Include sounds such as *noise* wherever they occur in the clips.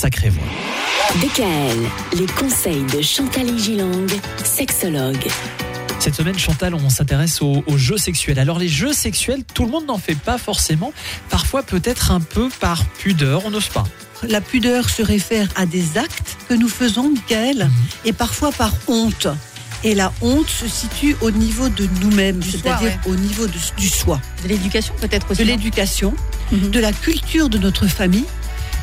sacrée voix. DKL, les conseils de Chantal Gilang, sexologue. Cette semaine, Chantal, on s'intéresse aux, aux, jeux sexuels. Alors les jeux sexuels, tout le monde n'en fait pas forcément. Parfois peut-être un peu par pudeur, on n'ose pas. La pudeur se réfère à des actes que nous faisons, Michael, Mhm. et parfois par honte. Et la honte se situe au niveau de nous-mêmes, c'est-à-dire ouais. au niveau de- du soi, De l'éducation peut-être aussi. de non l'éducation, Mhm. de la culture de notre famille,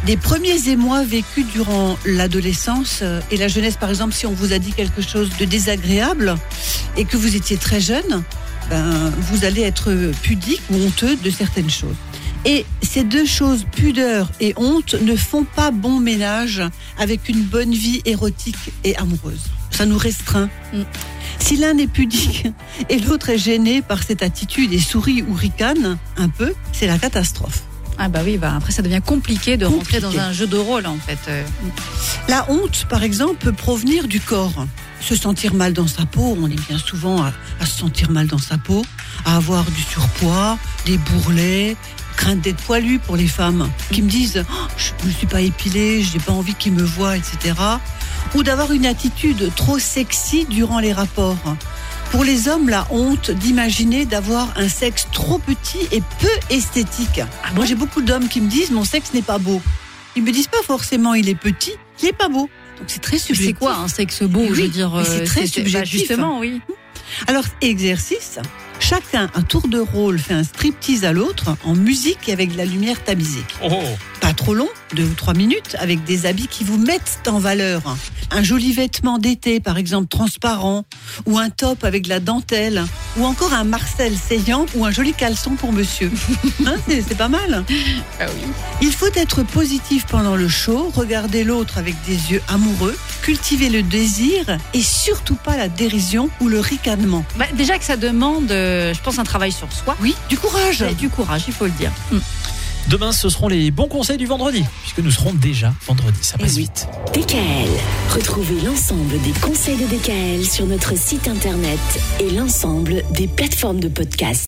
des premiers émois vécus durant l'adolescence euh, et la jeunesse. Par exemple, si on vous a dit quelque chose de désagréable et que vous étiez très jeune, ben, vous allez être pudique ou honteux de certaines choses. Et ces deux choses, pudeur et honte, ne font pas bon ménage avec une bonne vie érotique et amoureuse. Ça nous restreint. Mm. Si l'un est pudique et l'autre est gêné par cette attitude et sourit ou ricane un peu, c'est la catastrophe. Ah bah oui, bah après ça devient compliqué de rentrer dans un jeu de rôle en fait. Euh, La honte, par exemple, peut provenir du corps. Se sentir mal dans sa peau, on est bien souvent à, à se sentir mal dans sa peau, à avoir du surpoids, des bourrelets, crainte d'être poilu pour les femmes qui me disent Oh, je ne suis pas épilée, j'ai pas envie qu'ils me voient, etc. Ou d'avoir une attitude trop sexy durant les rapports. Pour les hommes, la honte d'imaginer d'avoir un sexe trop petit et peu esthétique. Moi, j'ai beaucoup d'hommes qui me disent mon sexe n'est pas beau. Ils me disent pas forcément il est petit, il est pas beau. Donc c'est très subjectif. c'est quoi un sexe beau Oui, Je veux dire, mais c'est euh, très bah, subjectif. justement, oui. Alors exercice, chacun à tour de rôle fait un striptease à l'autre en musique et avec de la lumière tamisée. Oh, Pas trop long, deux ou trois minutes, avec des habits qui vous mettent en valeur. Un joli vêtement d'été, par exemple transparent, ou un top avec de la dentelle, ou encore un Marcel saillant ou un joli caleçon pour monsieur. *laughs* Hein, c'est pas mal. Ah oui. Il faut être positif pendant le show, regarder l'autre avec des yeux amoureux, cultiver le désir et surtout pas la dérision ou le ricanement. Bah, déjà que ça demande, euh, je pense, un travail sur soi. Oui, du courage. Du courage, il faut le dire. Mm. Demain, ce seront les bons conseils du vendredi, puisque nous serons déjà vendredi. Ça passe vite. DKL. Retrouvez l'ensemble des conseils de DKL sur notre site internet et l'ensemble des plateformes de podcast.